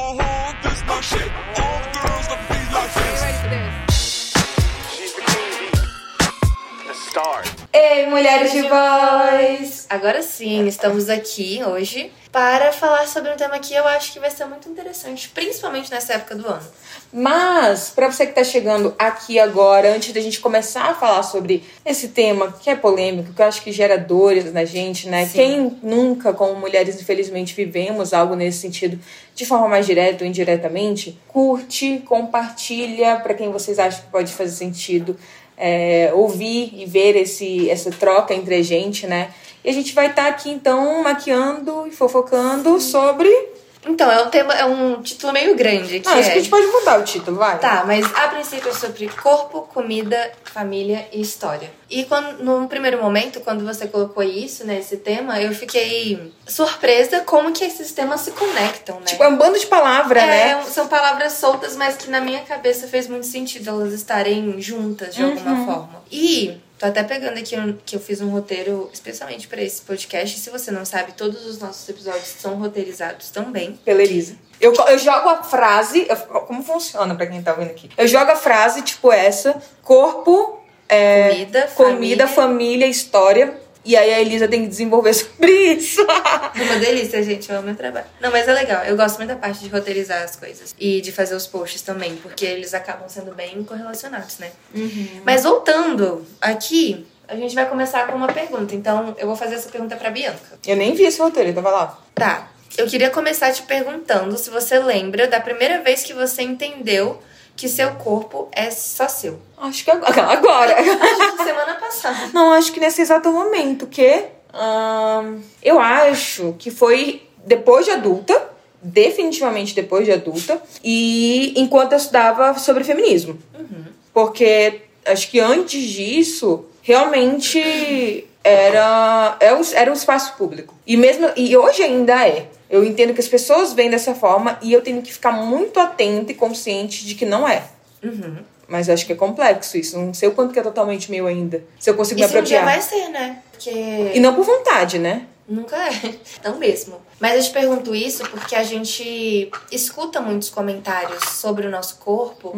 Uh-huh, this my shit. Ei, mulheres de voz! Agora sim, estamos aqui hoje para falar sobre um tema que eu acho que vai ser muito interessante, principalmente nessa época do ano. Mas, pra você que tá chegando aqui agora, antes da gente começar a falar sobre esse tema que é polêmico, que eu acho que gera dores na gente, né? Sim. Quem nunca, como mulheres, infelizmente, vivemos algo nesse sentido de forma mais direta ou indiretamente, curte, compartilha pra quem vocês acham que pode fazer sentido. É, ouvir e ver esse, essa troca entre a gente, né? E a gente vai estar aqui, então, maquiando e fofocando sobre. Então, é um tema, é um título meio grande, que Ah, acho é... que a gente pode mudar o título, vai. Tá, mas a princípio é sobre corpo, comida, família e história. E quando, num primeiro momento, quando você colocou isso, né, esse tema, eu fiquei surpresa como que esses temas se conectam, né? Tipo, é um bando de palavra, né? É, são palavras soltas, mas que na minha cabeça fez muito sentido elas estarem juntas de alguma Uhum. forma. E tô até pegando aqui um- que eu fiz um roteiro especialmente pra esse podcast. Se você não sabe, todos os nossos episódios são roteirizados também. Pela Elisa. Eu, eu jogo a frase. eu- como funciona pra quem tá vendo aqui? Eu jogo a frase, tipo essa: corpo, é, Comida, comida, família. família, história. E aí a Elisa tem que desenvolver sobre isso. É uma delícia, gente. Eu amo meu trabalho. Não, mas é legal. Eu gosto muito da parte de roteirizar as coisas. E de fazer os posts também, porque eles acabam sendo bem correlacionados, né? Mas voltando aqui, a gente vai começar com uma pergunta. Então, eu vou fazer essa pergunta pra Bianca. eu nem vi esse roteiro, então vai lá. Tá. Eu queria começar te perguntando se você lembra da primeira vez que você entendeu que seu corpo é só seu. Acho que agora. agora. Acho que semana passada. Não, acho que nesse exato momento, que eu acho que foi depois de adulta, definitivamente depois de adulta, e enquanto eu estudava sobre feminismo. Porque acho que antes disso, realmente era, é era um espaço público. E mesmo e hoje ainda é. Eu entendo que as pessoas veem dessa forma e eu tenho que ficar muito atenta e consciente de que não é. Mas acho que é complexo isso. Não sei o quanto que é totalmente meu ainda. Se eu consigo me Isso um dia apropriar. vai ser, né? Porque E não por vontade, né? Nunca é. Não mesmo. Mas eu te pergunto isso porque a gente escuta muitos comentários sobre o nosso corpo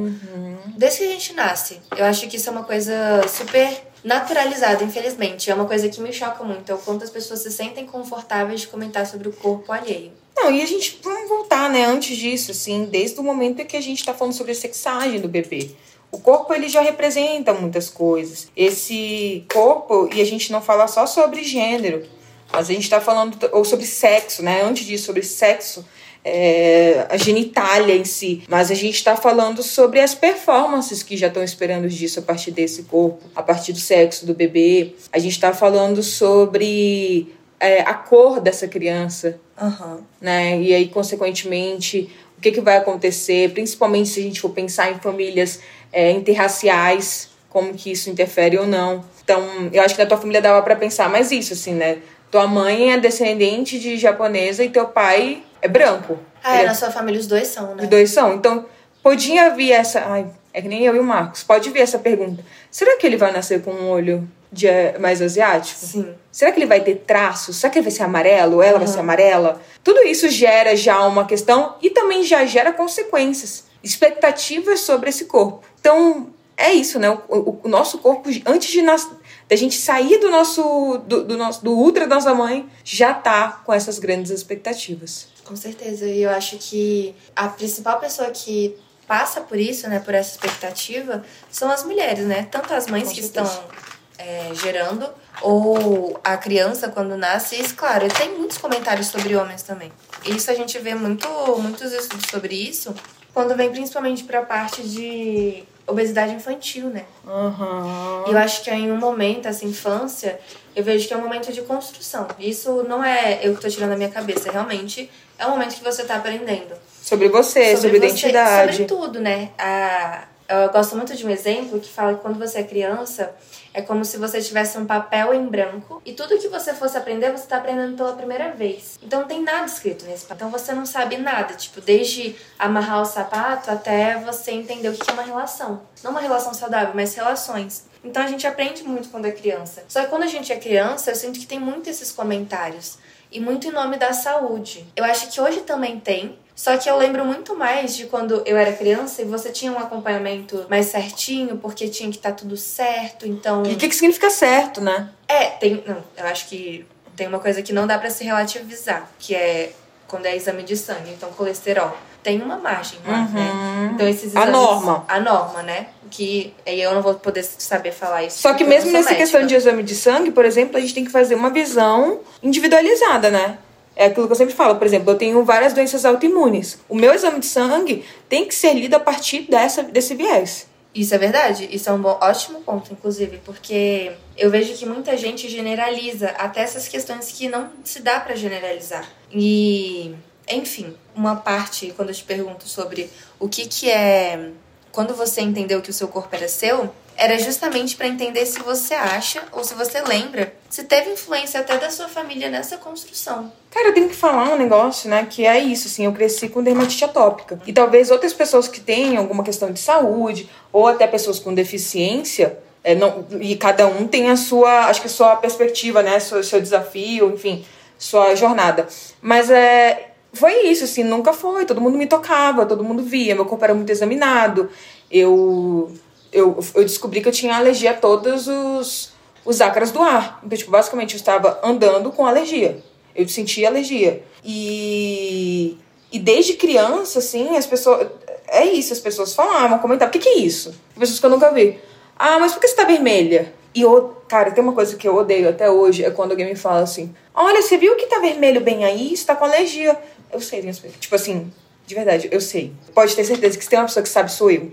desde que a gente nasce. Eu acho que isso é uma coisa super naturalizada, infelizmente. É uma coisa que me choca muito. É o quanto as pessoas se sentem confortáveis de comentar sobre o corpo alheio. Não, e a gente, vamos voltar, né? Antes disso, assim, desde o momento em que a gente tá falando sobre a sexagem do bebê. O corpo, ele já representa muitas coisas. Esse corpo, e a gente não fala só sobre gênero, mas a gente tá falando, ou sobre sexo, né? Antes disso, sobre sexo, é, a genitália em si. Mas a gente tá falando sobre as performances que já estão esperando disso a partir desse corpo, a partir do sexo do bebê. A gente tá falando sobre é, a cor dessa criança, Aham. né? E aí, consequentemente, o que, que vai acontecer, principalmente se a gente for pensar em famílias é, interraciais, como que isso interfere ou não. Então, eu acho que na tua família dava pra pensar mais isso, assim, né? Tua mãe é descendente de japonesa e teu pai é branco. Ah, é, Ele- na sua família os dois são, né? os dois são. Então, podia vir essa. Ai, é que nem eu e o Marcos. Pode vir essa pergunta. Será que ele vai nascer com um olho de, mais asiático? Sim. Será que ele vai ter traços? Será que ele vai ser amarelo? Ou ela vai ser amarela? Tudo isso gera já uma questão e também já gera consequências, expectativas sobre esse corpo. Então, é isso, né? O, o- o nosso corpo, antes de nas, da gente sair do nosso, do, do nosso do útero da nossa mãe, já tá com essas grandes expectativas. Com certeza. E eu acho que a principal pessoa que passa por isso, né, por essa expectativa, são as mulheres, né? Tanto as mães Com que certeza. estão é, gerando, ou a criança quando nasce. E, claro, tem muitos comentários sobre homens também. Isso a gente vê muito, muitos estudos sobre isso, quando vem principalmente pra parte de obesidade infantil, né? Aham. E eu acho que em um momento, essa infância, eu vejo que é um momento de construção. Isso não é eu que tô tirando da minha cabeça, realmente é um momento que você tá aprendendo. Sobre você, sobre, você, identidade. Sobre tudo, né? A, eu gosto muito de um exemplo que fala que quando você é criança, é como se você tivesse um papel em branco e tudo que você fosse aprender, você tá aprendendo pela primeira vez. Então não tem nada escrito nesse papel. Então você não sabe nada, tipo, desde amarrar o sapato até você entender o que é uma relação. Não uma relação saudável, mas relações. Então a gente aprende muito quando é criança. Só que quando a gente é criança, eu sinto que tem muito esses comentários. E muito em nome da saúde. Eu acho que hoje também tem, Só que eu lembro muito mais de quando eu era criança e você tinha um acompanhamento mais certinho, porque tinha que estar tudo certo, então. E o que, que significa certo, né? É, tem. Não, eu acho que tem uma coisa que não dá pra se relativizar, que é quando é exame de sangue, então colesterol. Tem uma margem lá, né? Então esses Uhum. A exames- norma. A norma, né? Que aí eu não vou poder saber falar isso. Só que mesmo nessa questão de médica. exame de sangue, por exemplo, a gente tem que fazer uma visão individualizada, né? É aquilo que eu sempre falo, por exemplo, eu tenho várias doenças autoimunes. O meu exame de sangue tem que ser lido a partir dessa, desse viés. Isso é verdade. Isso é um bom, ótimo ponto, inclusive, porque eu vejo que muita gente generaliza até essas questões que não se dá pra generalizar. E, enfim, uma parte quando eu te pergunto sobre o que que é quando você entendeu que o seu corpo era seu, era justamente pra entender se você acha ou se você lembra, se teve influência até da sua família nessa construção. Cara, eu tenho que falar um negócio, né? Que é isso, assim, eu cresci com dermatite atópica. E talvez outras pessoas que tenham alguma questão de saúde, ou até pessoas com deficiência, é, não, e cada um tem a sua, acho que a sua perspectiva, né? Seu, seu desafio, enfim, sua jornada. Mas é. Foi isso, assim, nunca foi. Todo mundo me tocava, todo mundo via, meu corpo era muito examinado. Eu, eu, eu descobri que eu tinha alergia a todos os, os ácaros do ar. Então, tipo, basicamente eu estava andando com alergia. Eu sentia alergia. E, e desde criança, assim, as pessoas. É isso, as pessoas falavam, comentavam: o que, que é isso? Pessoas que eu nunca vi. Ah, mas por que você tá vermelha? E eu, cara, tem uma coisa que eu odeio até hoje, é quando alguém me fala assim: Olha, você viu que tá vermelho bem aí? Você tá com alergia. Eu sei. Tipo assim, de verdade, eu sei. Pode ter certeza que se tem uma pessoa que sabe, sou eu.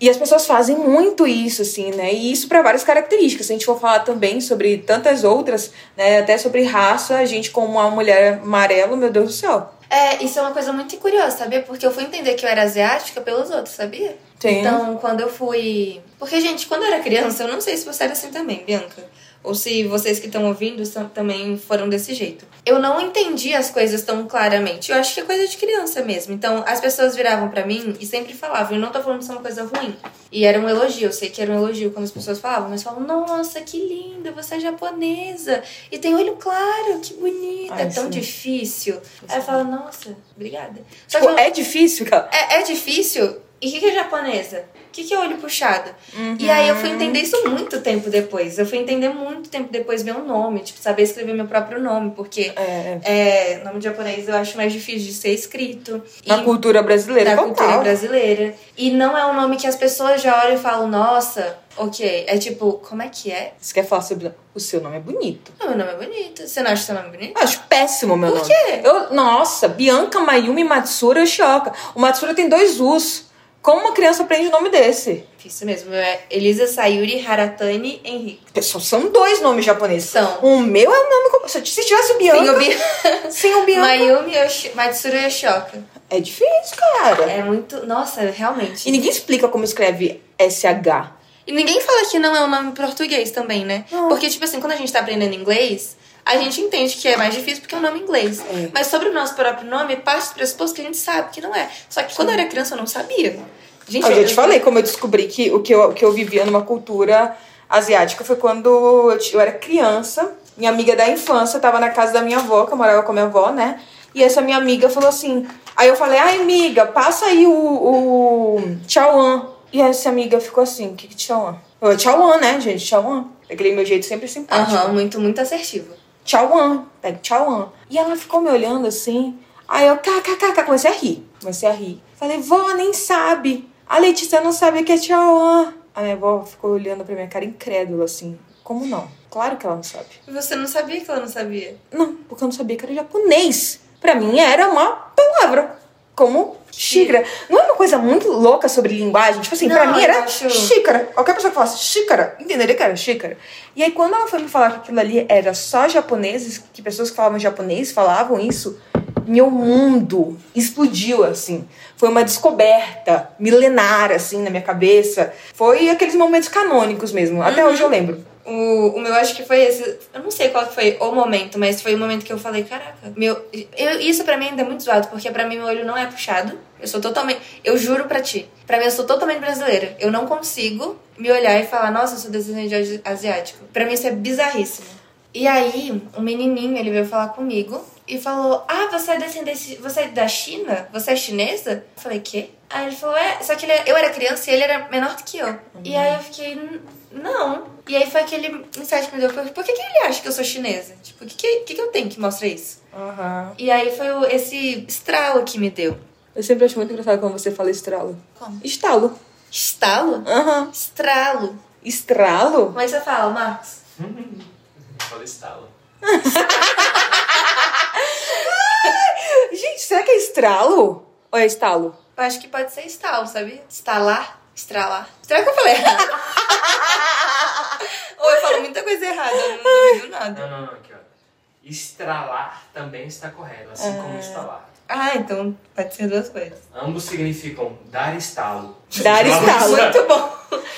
E as pessoas fazem muito isso, assim, né? E isso para várias características. Se a gente for falar também sobre tantas outras, né? Até sobre raça, a gente como uma mulher amarela, meu Deus do céu. É, isso é uma coisa muito curiosa, sabia? Porque eu fui entender que eu era asiática pelos outros, sabia? Sim. Então, quando eu fui. Porque, gente, quando eu era criança, eu não sei se você era assim também, Bianca. Ou se vocês que estão ouvindo são- também foram desse jeito. Eu não entendi as coisas tão claramente. Eu acho que é coisa de criança mesmo. Então, as pessoas viravam pra mim e sempre falavam. Eu não tô falando que isso é uma coisa ruim. E era um elogio. Eu sei que era um elogio quando as pessoas falavam. Mas falavam, nossa, que linda, você é japonesa. E tem olho claro, que bonita. Ai, é tão sim. difícil. Aí eu falo, nossa, obrigada. Só Tipo, que eu- é difícil, cara. é, é difícil. E o que, que é japonesa? O que, que é olho puxado? E aí eu fui entender isso muito tempo depois. Eu fui entender muito tempo depois meu nome, tipo, saber escrever meu próprio nome, porque É. é, nome japonês eu acho mais difícil de ser escrito. Na E- cultura brasileira, total. cultura brasileira. E não é um nome que as pessoas já olham e falam, nossa, ok. É tipo, como é que é? Você quer falar sobre. O seu nome é bonito. Não, meu nome é bonito. Você não acha seu nome bonito? Eu acho péssimo meu Por nome. quê? Eu, nossa, Bianca Mayumi Matsura Yoshioka. O Matsura tem dois U's. Como uma criança aprende o nome desse? Isso mesmo, é Elisa Sayuri Haratani Henrique. Pessoal, são dois nomes japoneses. São. O meu é o nome. se tivesse o Bianca. Sem o Bi- Sem o Bianca. Mayumi Yoshi... Matsuru Yoshioka. É difícil, cara. É muito. Nossa, realmente. E ninguém explica como escreve SH. E ninguém fala que não é um nome português também, né? Não. Porque, tipo assim, quando a gente tá aprendendo inglês, a gente entende que é mais difícil porque é um nome inglês. É. Mas sobre o nosso próprio nome, parte do pressuposto que a gente sabe que não é. Só que quando eu era criança, eu não sabia. Gente, Eu já te falei como eu descobri que o que eu, que eu vivia numa cultura asiática foi quando eu, era criança. Minha amiga da infância tava na casa da minha avó, que eu morava com a minha avó, né? E essa minha amiga falou assim. Aí eu falei, ai, amiga, passa aí o, o Tchauan. E essa amiga ficou assim, o que que Tchauan? Eu, Tchauan, né, gente? Tchauan. Daquele meu jeito sempre simpático. Aham, muito, muito assertivo. Tchauan, pega Tchauan. E ela ficou me olhando assim. Aí eu, kkk, comecei a rir. Comecei a rir. Falei, vó, nem sabe. A Letícia não sabe o que é Tchauan. A minha avó ficou olhando pra minha cara incrédula, assim. Como não? Claro que ela não sabe. E você não sabia que ela não sabia? Não, porque eu não sabia que era japonês. Pra mim era uma palavra. Como xícara. Não é uma coisa muito louca sobre linguagem? Tipo assim, Não, pra mim era acho- xícara. Qualquer pessoa que falasse xícara, entenderia que era xícara. E aí, quando ela foi me falar que aquilo ali era só japoneses, que pessoas que falavam japonês falavam isso, meu mundo explodiu, assim. Foi uma descoberta milenar, assim, na minha cabeça. Foi aqueles momentos canônicos mesmo. Até Uhum. hoje eu lembro. O, o meu acho que foi esse. Eu não sei qual foi o momento, mas foi o momento que eu falei, caraca, meu. Eu, isso pra mim ainda é muito zoado, porque pra mim meu olho não é puxado. Eu sou totalmente. Eu juro pra ti. Pra mim eu sou totalmente brasileira. Eu não consigo me olhar e falar, nossa, eu sou descendente de asi- asiático. Pra mim isso é bizarríssimo. E aí, um menininho, ele veio falar comigo. e falou: Ah, você é descendente. Você é da China? Você é chinesa? Eu falei, quê? Aí ele falou, é, só que ele, eu era criança e ele era menor do que eu. E aí eu fiquei, "N- não. E aí foi aquele insight que me deu, por que, que ele acha que eu sou chinesa? Tipo, o que, que, que, eu tenho que mostra isso? Aham. E aí foi esse estralo que me deu. Eu sempre acho muito engraçado quando você fala estralo. Como? Estalo. Estalo? Aham. Estralo. Estralo? Como é que você fala, Marcos? Fala estalo. Gente, será que é estralo? Ou é estalo? Eu acho que pode ser estalo, sabia? Estalar, estralar. Será que eu falei errado? Ou eu falo muita coisa errada, eu não duvido nada. Não, não, não, aqui ó. Estralar também está correto, assim como estalar. Ah, então pode ser duas coisas. Ambos significam dar estalo. Dar estalo. Muito bom.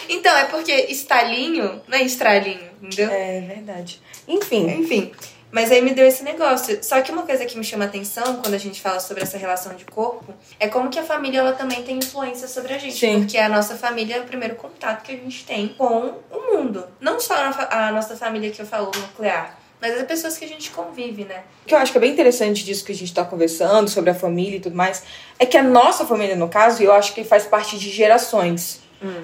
Então, é porque estalinho não é estralinho, entendeu? É verdade. Enfim. Enfim. Mas aí me deu esse negócio. Só que uma coisa que me chama atenção quando a gente fala sobre essa relação de corpo é como que a família ela também tem influência sobre a gente. Sim. Porque a nossa família é o primeiro contato que a gente tem com o mundo. Não só a, nossa família que eu falo nuclear, mas as pessoas que a gente convive, né? O que eu acho que é bem interessante disso que a gente tá conversando, sobre a família e tudo mais, é que a nossa família, no caso, eu acho que faz parte de gerações.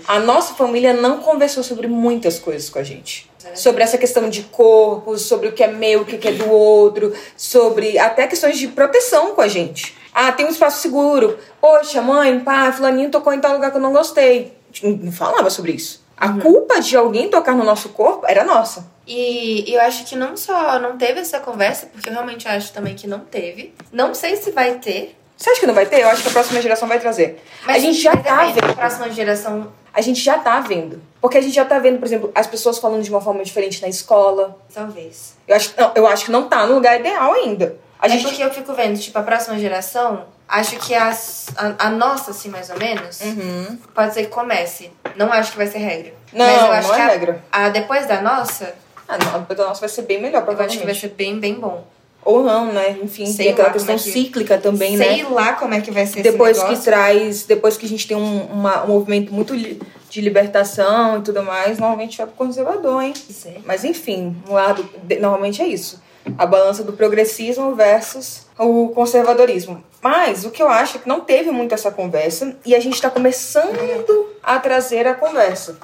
A nossa família não conversou sobre muitas coisas com a gente. Sobre essa questão de corpo, sobre o que é meu, o que é do outro, sobre até questões de proteção com a gente. Ah, tem um espaço seguro. Poxa, mãe, pai, fulaninho tocou em tal lugar que eu não gostei. Não falava sobre isso. A culpa de alguém tocar no nosso corpo era nossa. E eu acho que não só não teve essa conversa, porque eu realmente acho também que não teve. Não sei se vai ter. Você acha que não vai ter? Eu acho que a próxima geração vai trazer. a gente já mas tá vendo. A próxima geração, A gente já tá vendo. Porque a gente já tá vendo, por exemplo, as pessoas falando de uma forma diferente na escola. talvez. Eu acho, não, eu acho que não tá no lugar ideal ainda. A é gente. porque eu fico vendo, tipo, a próxima geração, acho que as, a, a nossa, assim, mais ou menos, Uhum. pode ser que comece. Não acho que vai ser regra. Não, Mas eu acho não é que a- regra. A, depois da nossa, Ah, não, depois da nossa vai ser bem melhor, eu acho que provavelmente. vai ser bem, bem bom. Ou não, né? Enfim, Sei tem aquela questão é que- cíclica também, Sei né? lá como é que vai ser Depois que traz. Depois que a gente tem um, uma- um movimento muito li- de libertação e tudo mais, normalmente vai pro conservador, hein? É. Mas enfim, um lado normalmente é isso. A balança do progressismo versus o conservadorismo. Mas o que eu acho é que não teve muito essa conversa e a gente está começando a trazer a conversa.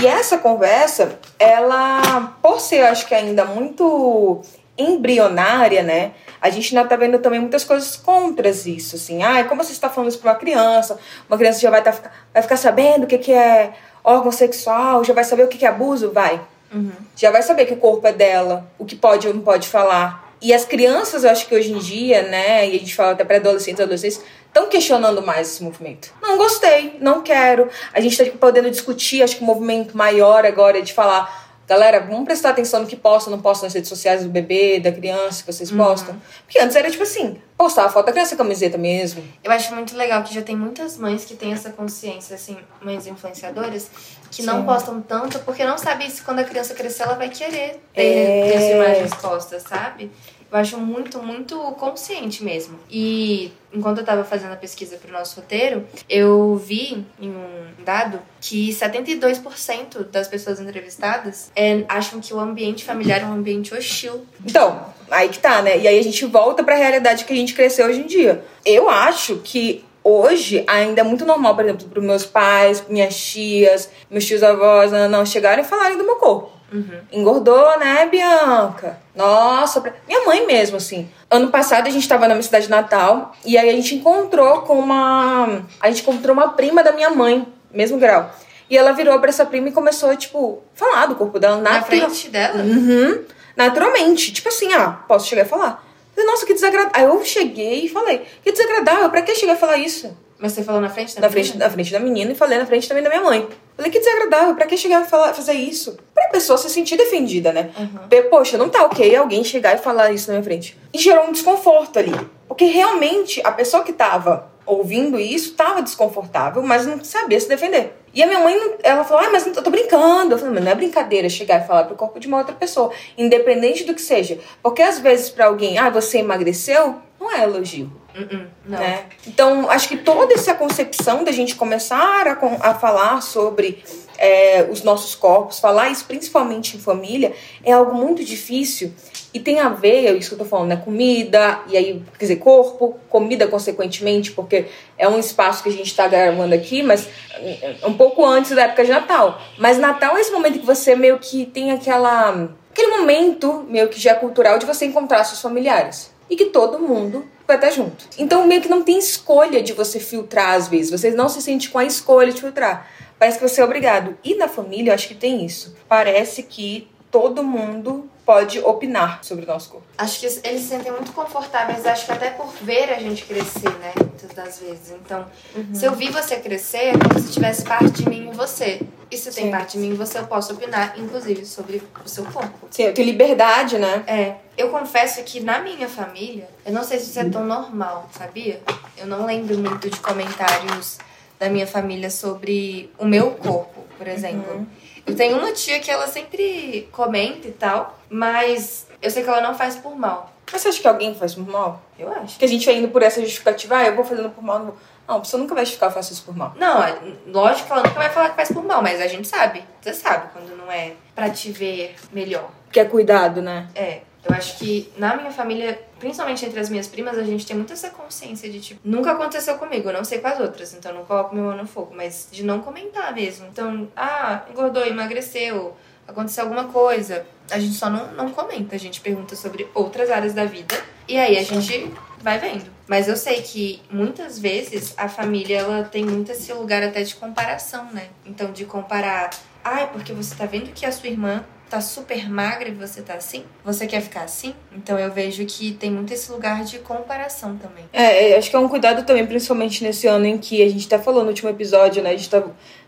E essa conversa, ela, por ser, acho que ainda muito embrionária, né? A gente ainda tá vendo também muitas coisas contras isso, assim. Ah, como você está falando isso para uma criança? Uma criança já vai, tá, vai ficar sabendo o que, que é órgão sexual, já vai saber o que, que é abuso? Vai já vai saber que o corpo é dela, o que pode ou não pode falar. E as crianças, eu acho que hoje em dia, né, e a gente fala até para adolescentes adolescentes, estão questionando mais esse movimento. Não gostei, não quero. A gente tá tipo, podendo discutir, acho que o movimento maior agora é de falar, galera, vamos prestar atenção no que posta, não posta nas redes sociais do bebê, da criança que vocês postam. Porque antes era tipo assim, postar a foto da criança e camiseta mesmo. Eu acho muito legal que já tem muitas mães que têm essa consciência, assim, mães influenciadoras, que não Sim. postam tanto porque não sabem se quando a criança crescer ela vai querer ter, É. ter essa imagem exposta, sabe? Eu acho muito, muito consciente mesmo. E enquanto eu tava fazendo a pesquisa pro nosso roteiro, eu vi em um dado que 72% das pessoas entrevistadas é, acham que o ambiente familiar é um ambiente hostil. Então, aí que tá, né? E aí a gente volta pra realidade que a gente cresceu hoje em dia. Eu acho que hoje ainda é muito normal, por exemplo, pros meus pais, minhas tias, meus tios avós, não, não, chegarem e falarem do meu corpo. Engordou, né, Bianca? Nossa, minha mãe mesmo, assim. Ano passado a gente tava na minha cidade natal e aí a gente encontrou com uma. A gente encontrou uma prima da minha mãe, mesmo grau. E ela virou pra essa prima e começou, tipo, falar do corpo dela Na natural- frente dela? Uhum. Naturalmente. Tipo assim, ah, posso chegar e falar. Nossa, que desagradável. Aí eu cheguei e falei, que desagradável, pra que chegar e falar isso? Mas você falou na frente da Na menina? frente, na frente da menina e falei na frente também da minha mãe. Falei, que desagradável, pra que chegar e falar, fazer isso? Pra pessoa se sentir defendida, né? Porque, Poxa, não tá ok alguém chegar e falar isso na minha frente. E gerou um desconforto ali. Porque realmente a pessoa que tava ouvindo isso tava desconfortável, mas não sabia se defender. E a minha mãe, ela falou, ah, mas eu tô brincando. Eu falei, mas não é brincadeira chegar e falar pro corpo de uma outra pessoa, independente do que seja. Porque às vezes pra alguém, ah, você emagreceu, não é elogio. Não. Né? Então, acho que toda essa concepção da gente começar a, a falar sobre é, os nossos corpos, falar isso principalmente em família, é algo muito difícil E tem a ver, é isso que eu tô falando, né? Comida, e aí, quer dizer, corpo, comida consequentemente, porque é um espaço que a gente tá gravando aqui, mas é um pouco antes da época de Natal. Mas Natal é esse momento que você meio que tem aquela. aquele momento meio que já é cultural de você encontrar seus familiares. E que todo mundo vai estar junto. Então, meio que não tem escolha de você filtrar às vezes. Você não se sente com a escolha de filtrar. Parece que você é obrigado. E na família, eu acho que tem isso. Parece que todo mundo pode opinar sobre o nosso corpo. Acho que eles se sentem muito confortáveis, acho que até por ver a gente crescer, né? Muitas das vezes. Então, se eu vi você crescer, é como se tivesse parte de mim em você. E se tem Sim. parte de mim em você, eu posso opinar, inclusive, sobre o seu corpo. Sim, eu tenho liberdade, né? É, eu confesso que na minha família, eu não sei se isso é tão normal, sabia? Eu não lembro muito de comentários da minha família sobre o meu corpo, por exemplo. Eu tenho uma tia que ela sempre comenta e tal, mas eu sei que ela não faz por mal. Mas você acha que alguém faz por mal? Eu acho. Que a gente vai indo por essa justificativa, ah, eu vou fazendo por mal. Não, vou. não a pessoa nunca vai justificar, eu faço isso por mal. Não, é- lógico que ela nunca vai falar que faz por mal, mas a gente sabe. Você sabe quando não é pra te ver melhor. Que é cuidado, né? É, eu acho que na minha família, principalmente entre as minhas primas, a gente tem muito essa consciência de tipo, nunca aconteceu comigo, eu não sei com as outras, então não coloco meu mão no fogo, mas de não comentar mesmo. Então, ah, engordou, emagreceu, aconteceu alguma coisa. A gente só não, não comenta, a gente pergunta sobre outras áreas da vida e aí a gente vai vendo. Mas eu sei que muitas vezes a família ela tem muito esse lugar até de comparação, né? Então, de comparar, ai, porque você tá vendo que a sua irmã tá super magra e você tá assim? Você quer ficar assim? Então eu vejo que tem muito esse lugar de comparação também. É, é, acho que é um cuidado também, principalmente nesse ano em que a gente tá falando no último episódio, né? A gente tá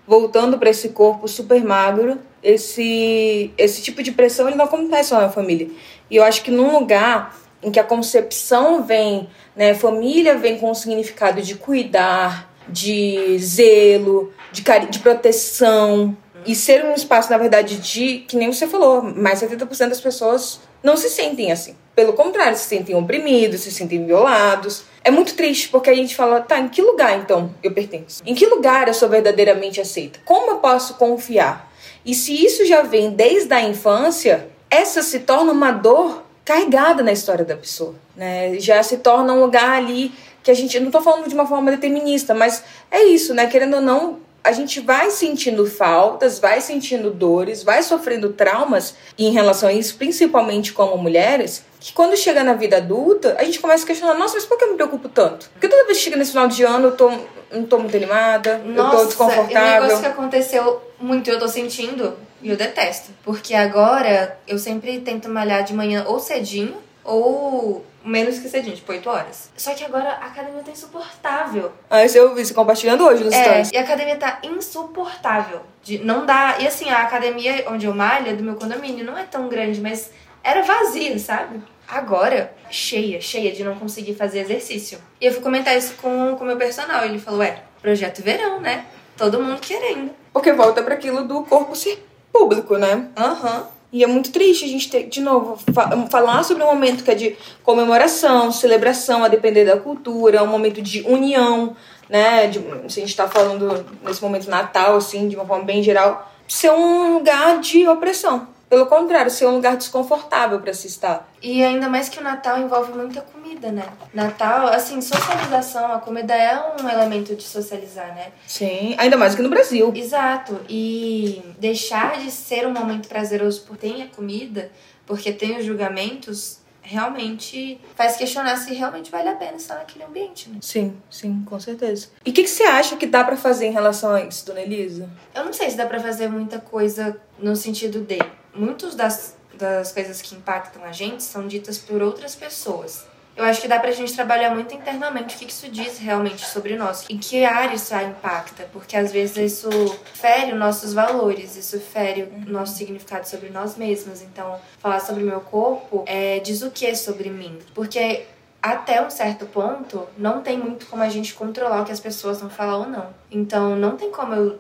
voltando pra esse corpo super magro. Esse, esse tipo de pressão ele não acontece só na família. E eu acho que num lugar em que a concepção vem, né? Família vem com o significado de cuidar, de zelo, de, de proteção. E ser um espaço, na verdade, de, que nem você falou, mais 70% das pessoas não se sentem assim. Pelo contrário, se sentem oprimidos, se sentem violados. É muito triste porque a gente fala, tá, em que lugar então eu pertenço? Em que lugar eu sou verdadeiramente aceita? Como eu posso confiar? E se isso já vem desde a infância, essa se torna uma dor carregada na história da pessoa, né? Já se torna um lugar ali que a gente não tô falando de uma forma determinista, mas é isso, né? Querendo ou não, a gente vai sentindo faltas, vai sentindo dores, vai sofrendo traumas em relação a isso, principalmente como mulheres, que quando chega na vida adulta, a gente começa a questionar, nossa, mas por que eu me preocupo tanto? Porque toda vez que chega nesse final de ano, eu tô, não tô muito animada, eu tô Nossa, e um desconfortável. negócio que aconteceu muito, eu tô sentindo, e eu detesto. Porque agora eu sempre tento malhar de manhã ou cedinho, ou menos que cedinho, tipo 8 horas. Só que agora a academia tá insuportável. Ah, isso eu vi você compartilhando hoje nos É, stories. e a academia tá insuportável. De, não dá. E assim, a academia onde eu malho é do meu condomínio, não é tão grande, mas era vazia, sabe? Agora, cheia, cheia de não conseguir fazer exercício. E eu fui comentar isso com o meu personal. Ele falou: Ué, projeto verão, né? Todo mundo querendo. Porque volta para aquilo do corpo ser público, né? Aham. E é muito triste a gente ter, de novo, fa- falar sobre um momento que é de comemoração, celebração, a depender da cultura, um momento de união, né? De, se a gente tá falando nesse momento Natal, assim, de uma forma bem geral, ser um lugar de opressão. Pelo contrário, ser um lugar desconfortável para se estar. E ainda mais que o Natal envolve muita comida, né? Natal, assim, socialização, a comida é um elemento de socializar, né? Sim, ainda mais que no Brasil. Exato. E deixar de ser um momento prazeroso por ter a comida, porque tem os julgamentos, realmente faz questionar se realmente vale a pena estar naquele ambiente, né? Sim, sim, com certeza. E o que, que você acha que dá para fazer em relação a isso, dona Elisa? Eu não sei se dá pra fazer muita coisa no sentido de muitos das, das coisas que impactam a gente são ditas por outras pessoas. Eu acho que dá pra gente trabalhar muito internamente o que isso diz realmente sobre nós. Em que área isso impacta, porque às vezes isso fere os nossos valores, isso fere o nosso significado sobre nós mesmos. Então, falar sobre o meu corpo é, diz o que sobre mim? Porque até um certo ponto, não tem muito como a gente controlar o que as pessoas vão falar ou não. Então, não tem como eu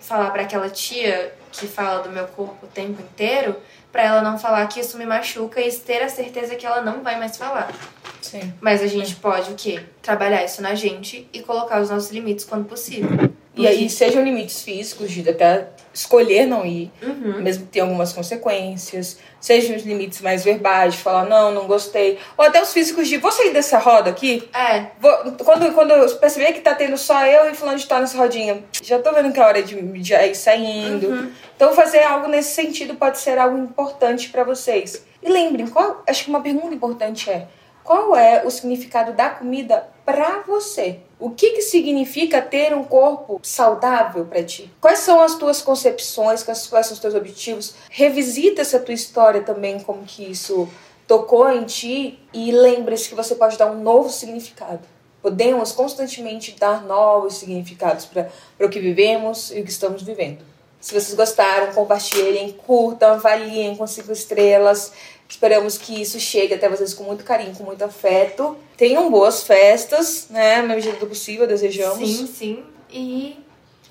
falar pra aquela tia que fala do meu corpo o tempo inteiro, pra ela não falar que isso me machuca e ter a certeza que ela não vai mais falar. Sim. Mas a gente pode o quê? Trabalhar isso na gente e colocar os nossos limites quando possível. E aí, sejam limites físicos, de até escolher não ir, Uhum. mesmo que tenha algumas consequências. Sejam os limites mais verbais, de falar, não, não gostei. Ou até os físicos de, vou sair dessa roda aqui? É, Vou- quando, quando eu perceber que tá tendo só eu e fulano de tal nessa rodinha, já tô vendo que é hora de, de ir saindo. Então fazer algo nesse sentido pode ser algo importante pra vocês. E lembrem, qual, acho que uma pergunta importante é, qual é o significado da comida pra você? O que que significa ter um corpo saudável pra ti? Quais são as tuas concepções, quais, quais são os teus objetivos? Revisita essa tua história também, como que isso tocou em ti e lembre-se que você pode dar um novo significado. Podemos constantemente dar novos significados para o que vivemos e o que estamos vivendo. Se vocês gostaram, compartilhem, curtam, avaliem com cinco estrelas. Esperamos que isso chegue até vocês com muito carinho, com muito afeto. Tenham boas festas, né? Na medida do possível, desejamos. sim, sim. E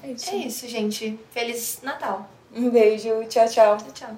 É isso. é isso, gente. Feliz Natal. Um beijo, tchau, tchau. Tchau, tchau.